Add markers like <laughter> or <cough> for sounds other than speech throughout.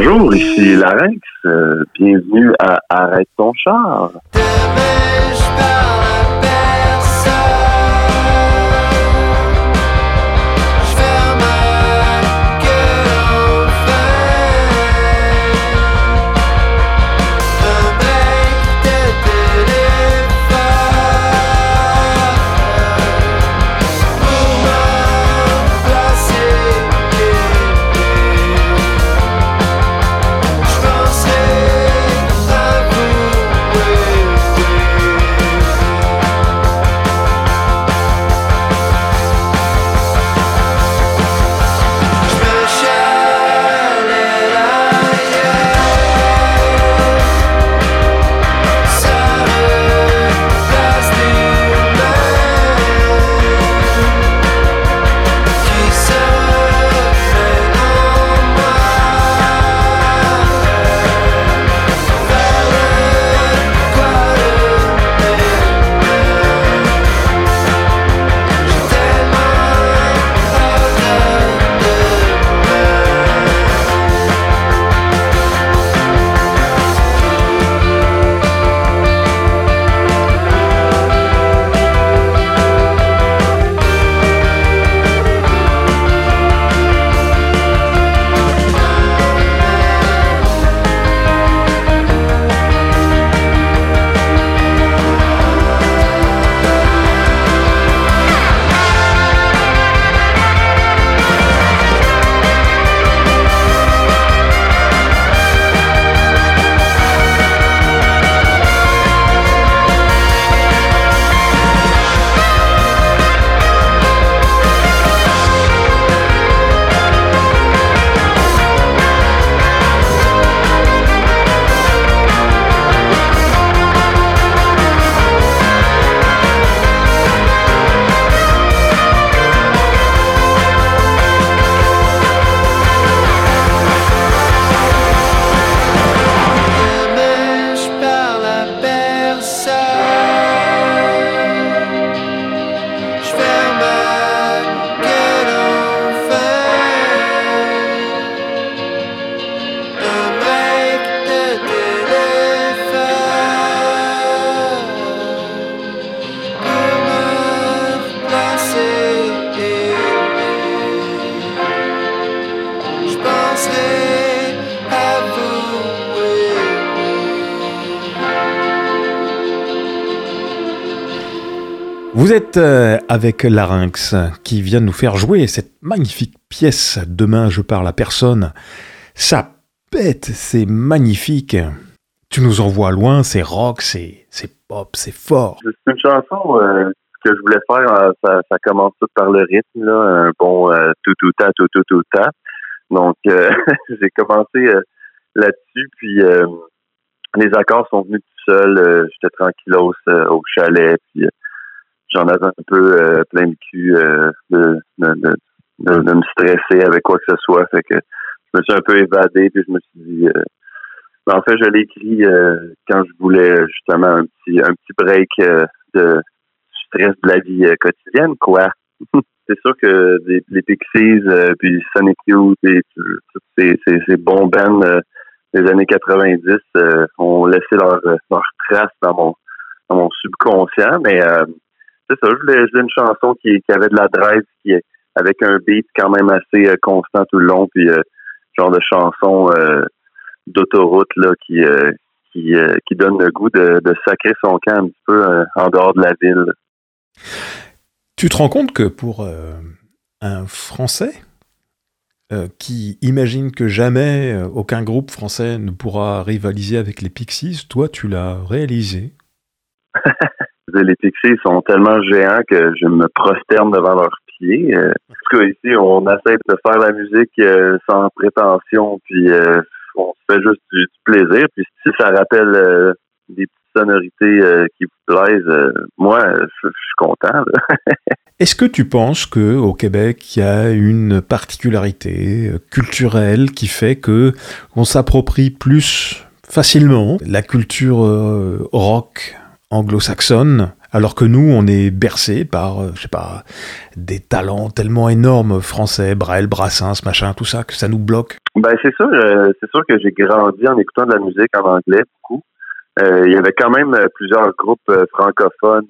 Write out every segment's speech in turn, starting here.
Bonjour, ici Larynx. Euh, bienvenue à Arrête ton char. Vous êtes euh, avec Larynx qui vient nous faire jouer cette magnifique pièce. Demain, je parle à personne. Ça pète, c'est magnifique. Tu nous envoies loin, c'est rock, c'est, pop, c'est fort. C'est une chanson euh, que je voulais faire. Euh, ça, commence tout par le rythme, là, un bon tout tout ta tout tout tout. Donc <laughs> j'ai commencé là-dessus, puis les accords sont venus tout seuls. J'étais tranquillos au chalet, puis j'en avais un peu euh, plein de cul euh, de, de, de, me stresser avec quoi que ce soit. Fait que je me suis un peu évadé, puis je me suis dit euh, ben, en fait, je l'ai écrit quand je voulais justement un petit un petit break de stress de la vie quotidienne, quoi. <laughs> c'est sûr que les, Pixies, puis Sonic Youth et tous ces, ces, bons bands des années 90 ont laissé leur, leur trace dans mon dans mon subconscient, mais c'est ça, je voulais, une chanson qui, avait de la drive, qui avec un beat quand même assez euh, constant tout le long, puis euh, genre de chanson euh, d'autoroute là qui qui, qui donne le goût de, sacrer son camp un petit peu en dehors de la ville. Tu te rends compte que pour un Français qui imagine que jamais aucun groupe français ne pourra rivaliser avec les Pixies, toi tu l'as réalisé? <laughs> les Pixies sont tellement géants que je me prosterne devant leurs pieds. Euh, en tout cas, ici, on essaie de faire la musique euh, sans prétention, puis euh, on se fait juste du, plaisir. Puis si ça rappelle des petites sonorités qui vous plaisent, moi, je, suis content. <laughs> Est-ce que tu penses que au Québec, il y a une particularité culturelle qui fait que on s'approprie plus facilement la culture rock anglo-saxonne alors que nous, on est bercé par, euh, je sais pas, des talents tellement énormes français, Brel, Brassens, machin, tout ça, que ça nous bloque. Ben c'est sûr, euh, c'est sûr que j'ai grandi en écoutant de la musique en anglais beaucoup. Euh, il y avait quand même plusieurs groupes francophones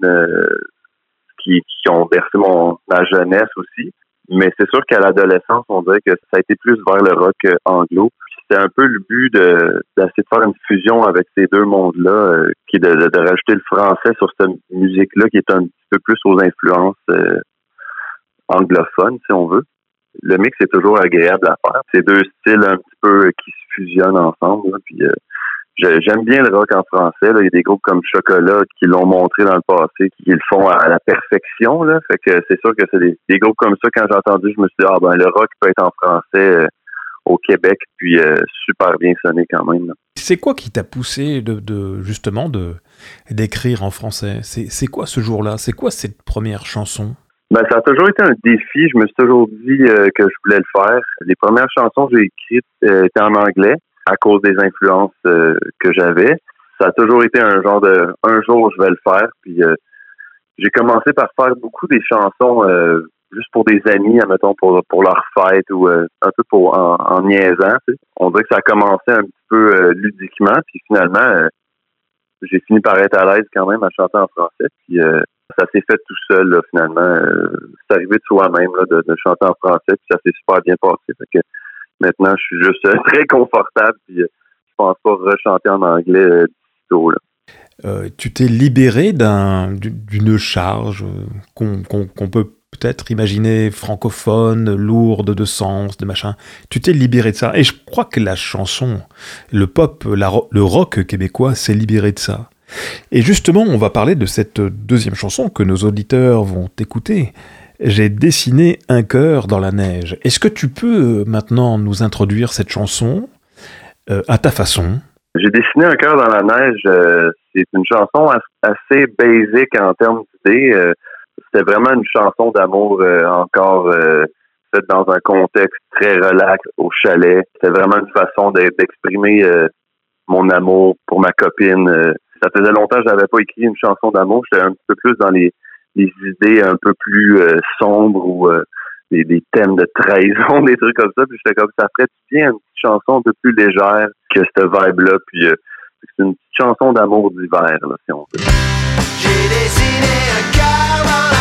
qui, qui ont bercé mon ma jeunesse aussi. Mais c'est sûr qu'à l'adolescence, on dirait que ça a été plus vers le rock anglo c'est un peu le but de d'essayer de faire une fusion avec ces deux mondes-là, euh, qui de, de, rajouter le français sur cette musique-là, qui est un petit peu plus aux influences euh, anglophones, si on veut. Le mix est toujours agréable à faire. C'est deux styles un petit peu qui se fusionnent ensemble. puis euh, j'aime bien le rock en français. Là. Il y a des groupes comme Chocolat qui l'ont montré dans le passé, qui le font à la perfection. Là. Fait que c'est sûr que c'est des, des, groupes comme ça. Quand j'ai entendu, je me suis dit ah ben le rock peut être en français au Québec, puis euh, super bien sonné quand même. C'est quoi qui t'a poussé de, justement de d'écrire en français? C'est quoi ce jour-là? C'est quoi cette première chanson? Ben, ça a toujours été un défi. Je me suis toujours dit euh, que je voulais le faire. Les premières chansons que j'ai écrites euh, étaient en anglais à cause des influences que j'avais. Ça a toujours été un genre de un jour je vais le faire. Puis j'ai commencé par faire beaucoup des chansons juste pour des amis, admettons, pour, pour leur fête ou euh, un peu pour en, niaisant. On dirait que ça a commencé un petit peu euh, ludiquement, puis finalement, euh, j'ai fini par être à l'aise quand même à chanter en français. Puis ça s'est fait tout seul, finalement. c'est arrivé de soi-même de, de, chanter en français, puis ça s'est super bien passé. Que maintenant, je suis juste <laughs> très confortable, puis je pense pas rechanter en anglais du tout. tu t'es libéré d'un, d'une charge qu'on, qu'on peut peut-être imaginer francophone, lourde de sens, de machin. Tu t'es libéré de ça. Et je crois que la chanson, le pop, le rock québécois s'est libéré de ça. Et justement, on va parler de cette deuxième chanson que nos auditeurs vont écouter. J'ai dessiné un cœur dans la neige. Est-ce que tu peux euh, maintenant nous introduire cette chanson euh, à ta façon? J'ai dessiné un cœur dans la neige. Euh, c'est une chanson assez basique en termes d'idées c'était vraiment une chanson d'amour euh, encore euh, faite dans un contexte très relax au chalet. C'était vraiment une façon d'exprimer euh, mon amour pour ma copine. ça faisait longtemps que j'avais pas écrit une chanson d'amour. J'étais un petit peu plus dans les, les idées un peu plus sombres ou des, des, thèmes de trahison, <laughs> des trucs comme ça. Puis j'étais comme ça ferait bien une petite chanson un peu plus légère que cette vibe-là. Puis c'est une petite chanson d'amour d'hiver, si on veut. J'ai dessiné un cœur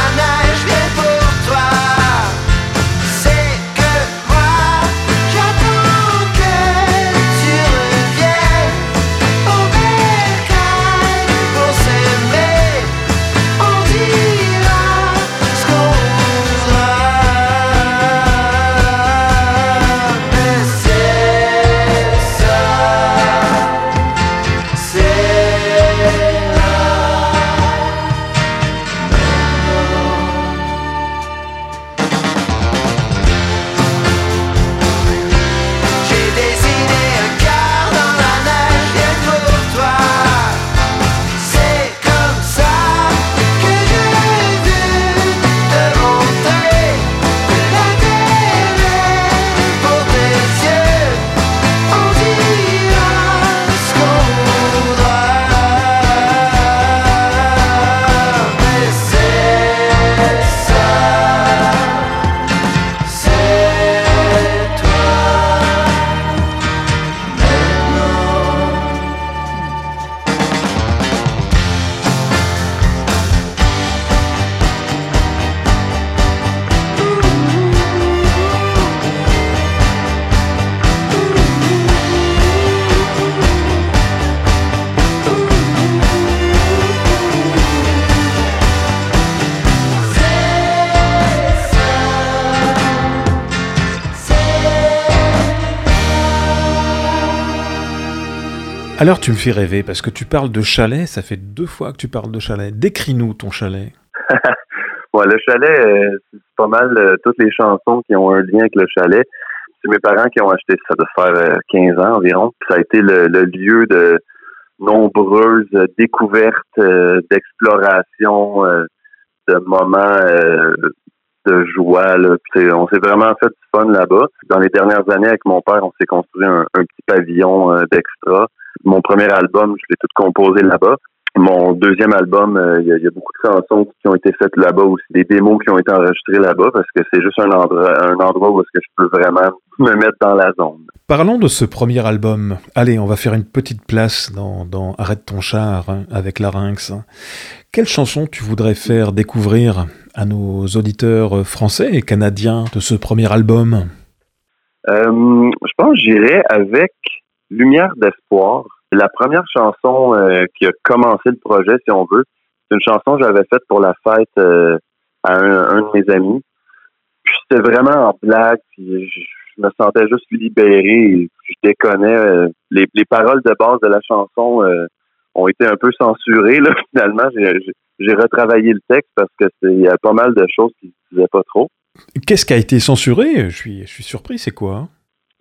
Alors tu me fais rêver parce que tu parles de chalet, ça fait deux fois que tu parles de chalet. Décris-nous ton chalet. <laughs> ouais, le chalet, euh, c'est pas mal euh, toutes les chansons qui ont un lien avec le chalet. C'est mes parents qui ont acheté ça de faire 15 euh, ans environ. Ça a été le, lieu de nombreuses découvertes, d'exploration, de moments de joie. On s'est vraiment fait du fun là-bas. Dans les dernières années, avec mon père, on s'est construit un, petit pavillon d'extra mon premier album, je l'ai tout composé là-bas. mon deuxième album, euh, il y, a beaucoup de chansons qui ont été faites là-bas aussi, des démos qui ont été enregistrées là-bas parce que c'est juste un endroit, un endroit où est-ce que je peux vraiment me mettre dans la zone. Parlons de ce premier album. Allez, on va faire une petite place dans, dans Arrête ton char hein, avec Larynx. Quelle chanson tu voudrais faire découvrir à nos auditeurs français et canadiens de ce premier album? Euh, Je pense que j'irai avec Lumière d'espoir la première chanson euh, qui a commencé le projet, si on veut, c'est une chanson que j'avais faite pour la fête euh, à un, de mes amis. Puis c'était vraiment en blague, puis je, me sentais juste libéré. je déconnais. Euh, les, les, paroles de base de la chanson ont été un peu censurées. Là, <laughs> finalement, j'ai retravaillé le texte parce que a pas mal de choses qui ne disaient pas trop. Qu'est-ce qui a été censuré? Je suis, je suis surpris. C'est quoi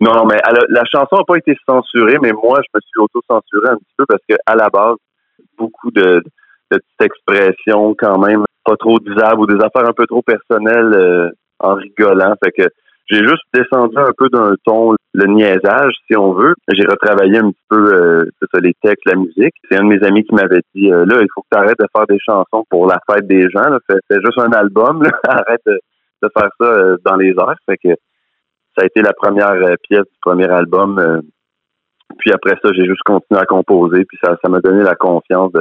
hein? Non, mais la chanson n'a pas été censurée, mais moi, je me suis auto-censuré un petit peu parce que à la base, beaucoup de, de petites expressions quand même pas trop disables ou des affaires un peu trop personnelles euh, en rigolant. Fait que j'ai juste descendu un peu d'un ton, le niaisage, si on veut. J'ai retravaillé un petit peu euh, les textes, la musique. C'est un de mes amis qui m'avait dit euh, là, il faut que tu arrêtes de faire des chansons pour la fête des gens. Fais, juste un album. <laughs> Arrête de, de faire ça euh, dans les airs. Fait que ça a été la première euh, pièce du premier album. Euh, puis après ça, j'ai juste continué à composer, puis ça, ça m'a donné la confiance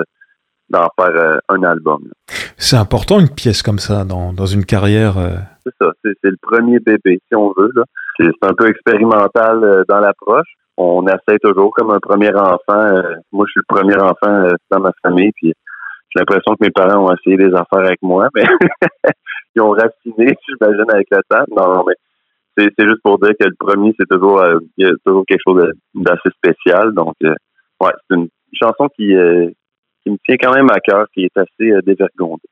d'en faire euh, un album. C'est important une pièce comme ça dans, dans une carrière. C'est ça, c'est, le premier bébé, si on veut. C'est, un peu expérimental dans l'approche. On essaie toujours comme un premier enfant. moi, je suis le premier enfant dans ma famille, puis j'ai l'impression que mes parents ont essayé des affaires avec moi, mais <laughs> ils ont raffiné, j'imagine, avec le temps. Non, mais c'est juste pour dire que le premier, c'est toujours, euh, toujours quelque chose d'assez spécial. Donc, euh, ouais, c'est une chanson qui, euh, qui me tient quand même à cœur, qui est assez dévergondée.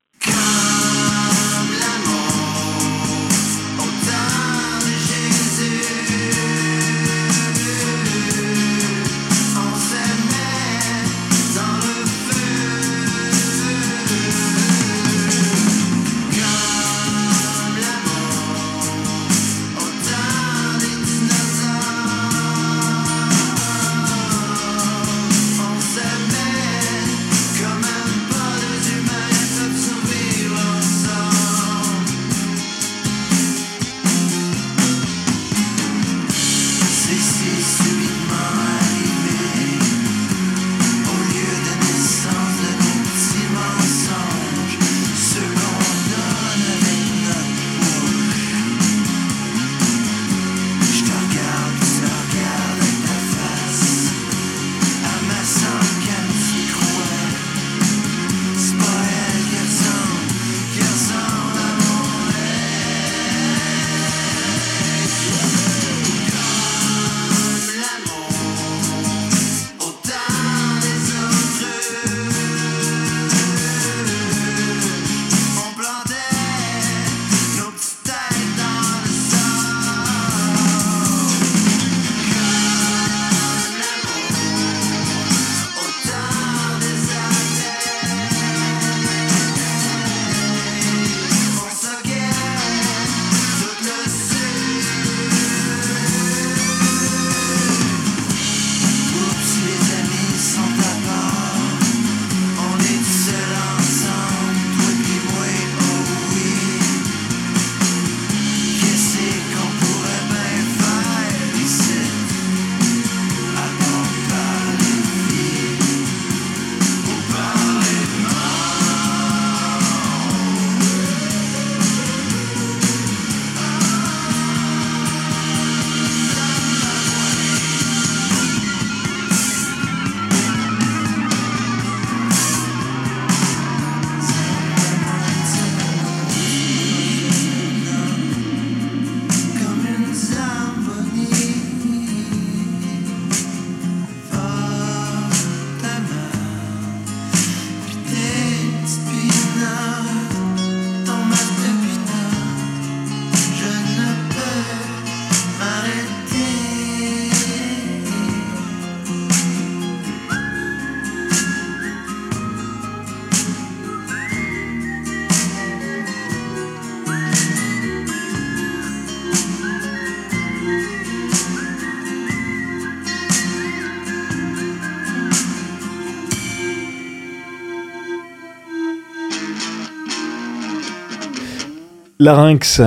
Larynx,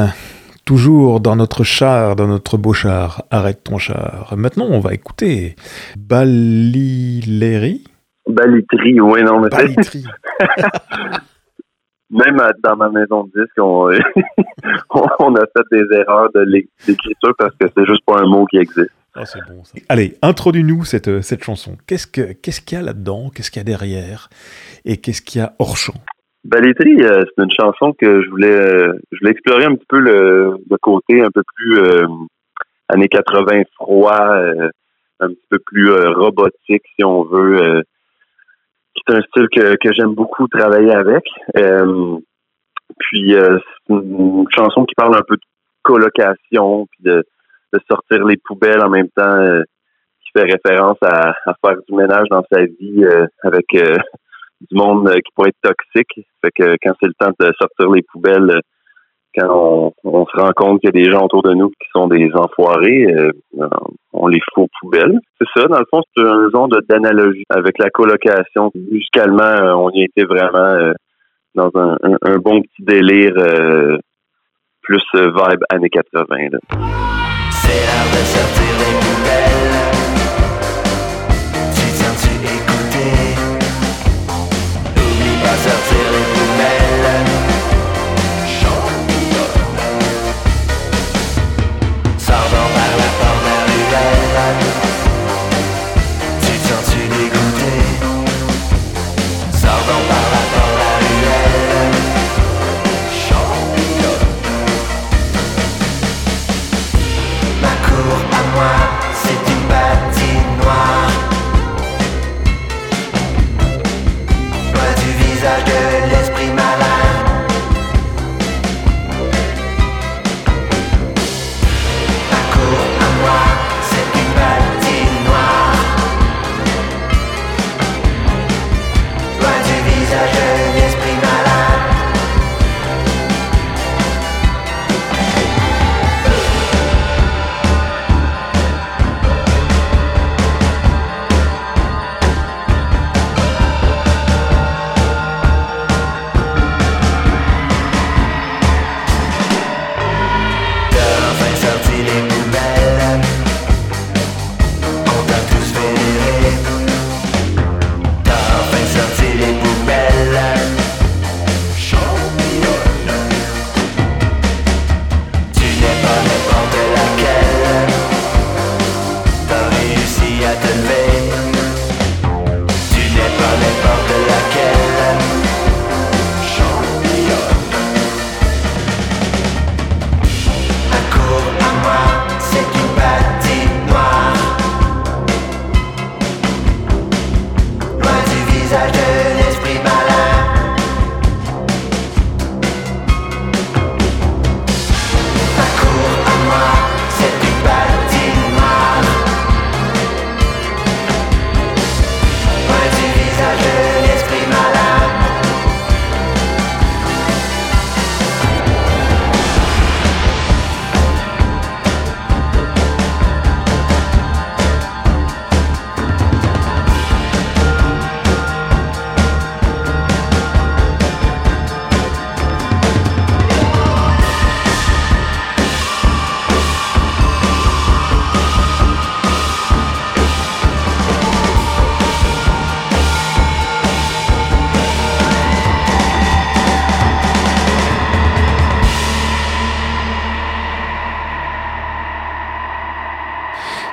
toujours dans notre char, dans notre beau char. Arrête ton char. Maintenant, on va écouter Baliléry. Balitri, oui, non, mais Balitri. <laughs> même dans ma maison de disque, <laughs> on, on a fait des erreurs de l'écriture parce que c'est juste pas un mot qui existe. Ah, c'est bon ça. Allez, introduis-nous cette, cette chanson. Qu'est-ce qu'il ce qu'il y a là-dedans? Qu'est-ce qu'il y a derrière? Et qu'est-ce qu'il y a hors champ? Balitri, euh, c'est une chanson que je voulais, euh, je voulais explorer un petit peu le, le côté un peu plus euh, années 80 froid, un petit peu plus robotique si on veut. c'est un style que, que j'aime beaucoup travailler avec. puis c'est une chanson qui parle un peu de colocation, puis de, de sortir les poubelles en même temps, qui fait référence à, à, faire du ménage dans sa vie avec du monde euh, qui pourrait être toxique. Fait que quand c'est le temps de sortir les poubelles, euh, quand on, se rend compte qu'il y a des gens autour de nous qui sont des enfoirés, euh, on les fout aux poubelles. C'est ça, dans le fond, c'est un genre d'analogie avec la colocation. Musicalement, on y était vraiment dans un, bon petit délire plus vibe années 80. C'est l'heure de sortir les poubelles.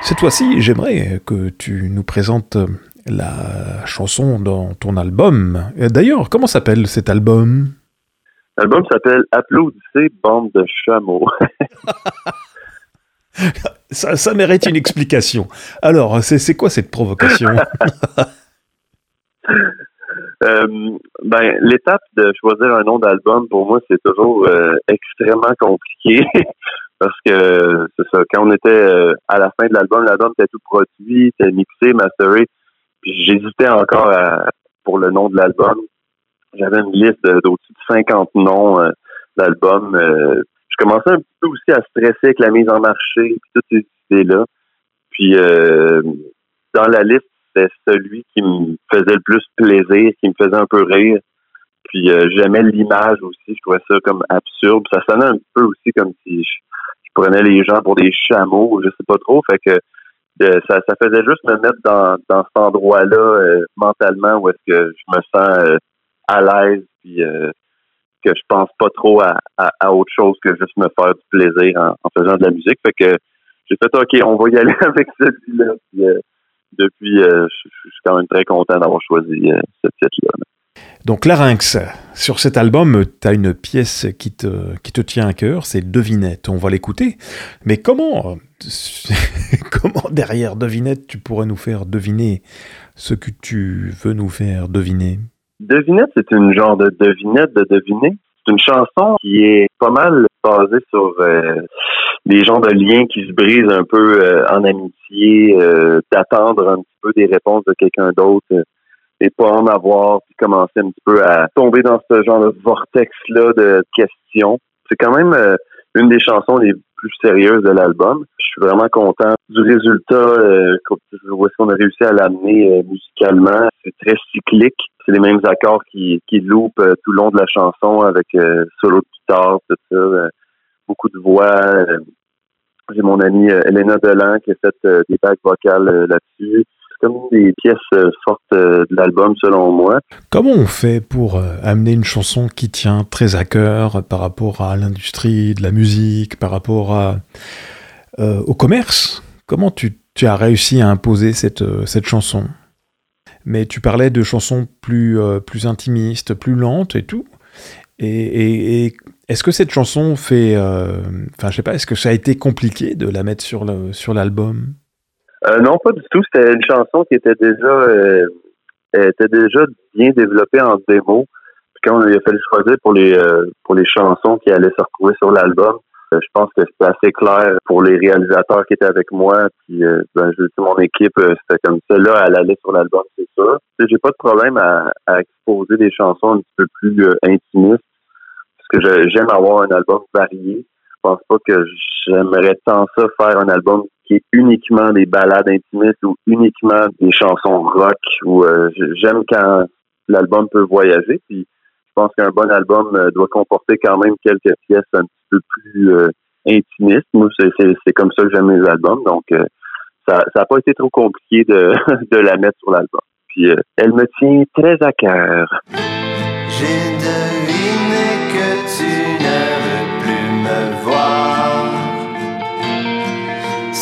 Cette fois-ci, j'aimerais que tu nous présentes la chanson dans ton album. D'ailleurs, comment s'appelle cet album? L'album s'appelle Applaudissez, bande de chameaux. <laughs> ça, mérite une explication. Alors, c'est quoi cette provocation? <laughs> Euh, ben, l'étape de choisir un nom d'album, pour moi, c'est toujours euh, extrêmement compliqué. <laughs> parce que c'est ça, quand on était euh, à la fin de l'album, l'album était tout produit, c'était mixé, masteré, puis j'hésitais encore pour le nom de l'album. J'avais une liste d'au-dessus de 50 noms euh, d'albums. Euh, je commençais un peu aussi à stresser avec la mise en marché, puis toutes ces idées-là. Puis dans la liste, c'était celui qui me faisait le plus plaisir, qui me faisait un peu rire. Puis j'aimais l'image aussi, je trouvais ça comme absurde. Ça sonnait un peu aussi comme si je, prenais les gens pour des chameaux, je sais pas trop. Fait que ça, ça faisait juste me mettre dans, dans cet endroit-là mentalement où est-ce que je me sens à l'aise puis que je pense pas trop à, autre chose que juste me faire du plaisir en, faisant de la musique. Fait que j'ai fait OK, on va y aller <laughs> avec celui-là. Euh, depuis, euh, je, suis quand même très content d'avoir choisi euh, ce titre-là. Donc Larynx, sur cet album, tu as une pièce qui te, qui te tient à cœur, c'est Devinette. On va l'écouter. Mais comment, <laughs> comment derrière Devinette, tu pourrais nous faire deviner ce que tu veux nous faire deviner? Devinette, c'est une genre de devinette de deviner. C'est une chanson qui est pas mal basée sur euh, des genres de liens qui se brisent un peu euh, en amitié, euh, d'attendre un petit peu des réponses de quelqu'un d'autre et pas en avoir, puis commencer un petit peu à tomber dans ce genre de vortex-là de questions. C'est quand même une des chansons les plus sérieuses de l'album. Je suis vraiment content du résultat, euh, qu'on a réussi à l'amener musicalement. C'est très cyclique c'est les mêmes accords qui, qui loupent euh, tout le long de la chanson avec euh, solo de guitare, tout ça, euh, beaucoup de voix. J'ai mon amie Elena Delan qui a fait des bacs vocales là-dessus. C'est comme des pièces fortes de l'album selon moi. Comment on fait pour amener une chanson qui tient très à cœur par rapport à l'industrie de la musique, par rapport au commerce? Comment tu, as réussi à imposer cette, chanson? Mais tu parlais de chansons plus, euh, plus intimistes, plus lentes et tout. Et, est-ce que cette chanson fait. Euh, enfin, je sais pas, est-ce que ça a été compliqué de la mettre sur l'album? Euh, Non, pas du tout. C'était une chanson qui était déjà, était déjà bien développée en démo. Puis quand il a fallu choisir pour les, pour les chansons qui allaient se retrouver sur l'album, euh, je pense que c'était assez clair pour les réalisateurs qui étaient avec moi. Puis, euh, ben, je mon équipe, euh, c'était comme ça. Là, elle allait sur l'album, c'est ça. J'ai pas de problème à, exposer des chansons un petit peu plus intimistes. Parce que j'aime avoir un album varié. Pense pas que j'aimerais tant ça faire un album qui est uniquement des ballades intimistes ou uniquement des chansons rock. Ou j'aime quand l'album peut voyager. Puis je pense qu'un bon album doit comporter quand même quelques pièces un peu plus euh, intimiste. Moi, c'est comme ça que j'aime mes albums. Donc, euh, ça n'a pas été trop compliqué <laughs> de, la mettre sur l'album. Puis, euh, elle me tient très à cœur. J'ai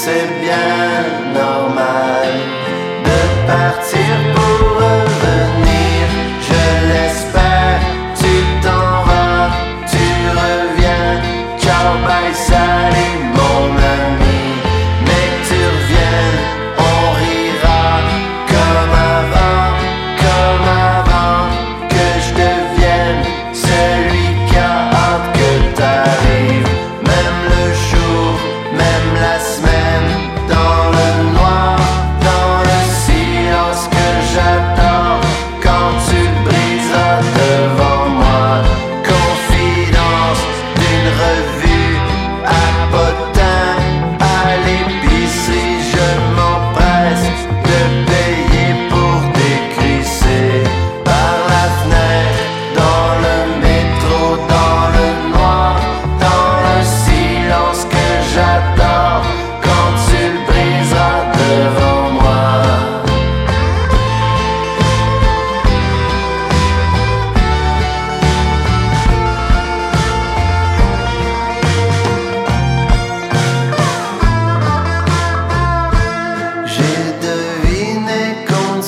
C'est bien normal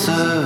answer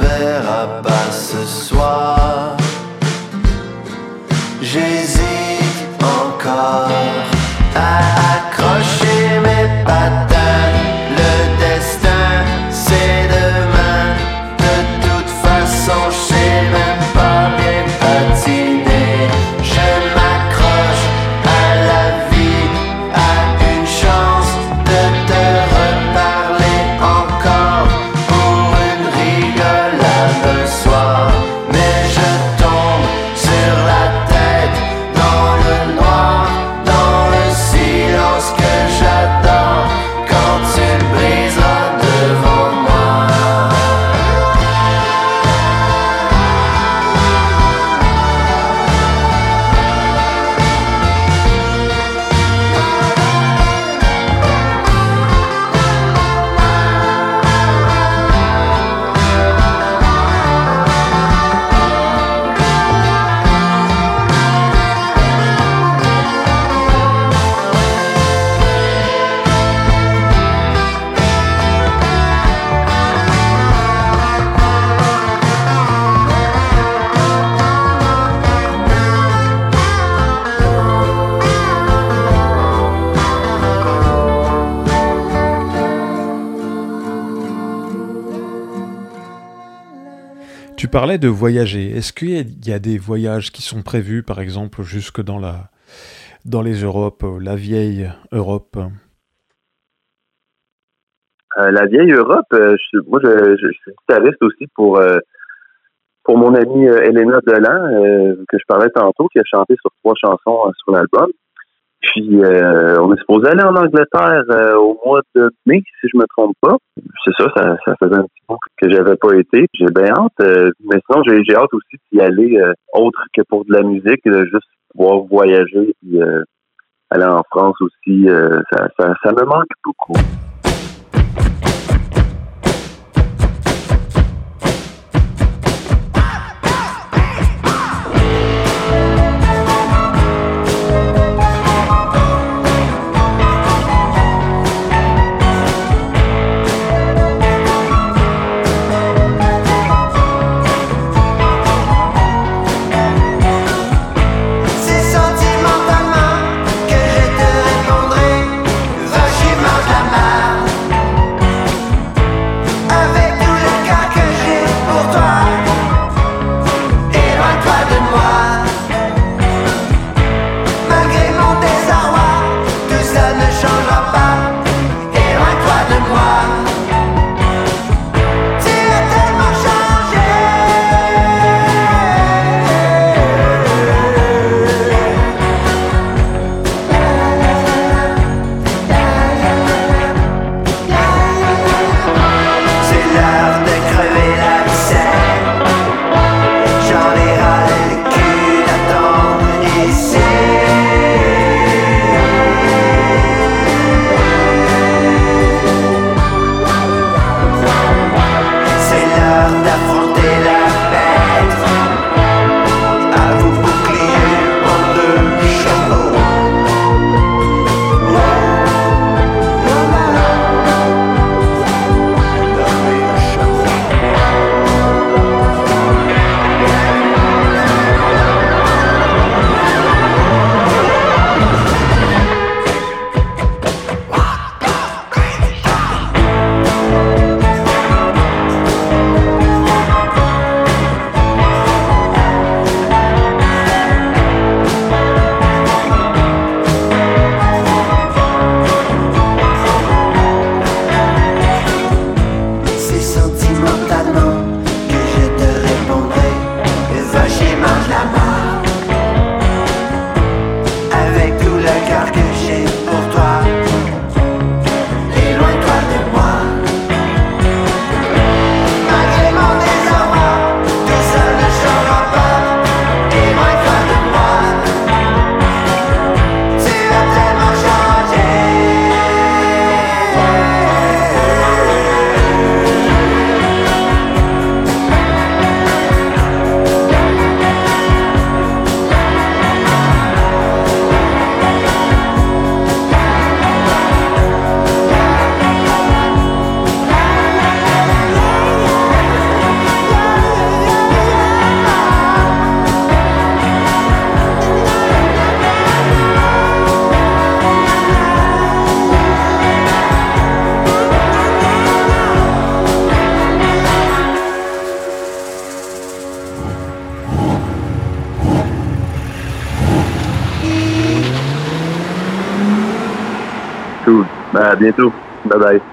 parlais de voyager. Est-ce qu'il y a des voyages qui sont prévus, par exemple, jusque dans, la, dans les Europes, la vieille Europe? Euh, la vieille Europe, euh, je, moi, je, je, je suis guitariste aussi pour euh, pour mon amie euh, Elena Delan, euh, que je parlais tantôt, qui a chanté sur trois chansons euh, sur l'album. Puis, euh, on est supposé aller en Angleterre euh, au mois de mai, si je me trompe pas. C'est ça, ça, ça faisait un petit peu que j'avais pas été. J'ai bien hâte. euh, mais sinon, j'ai j'ai hâte aussi d'y aller euh, autre que pour de la musique, de juste pouvoir voyager puis euh, aller en France aussi. euh, ça, ça, ça me manque beaucoup. Bye bye.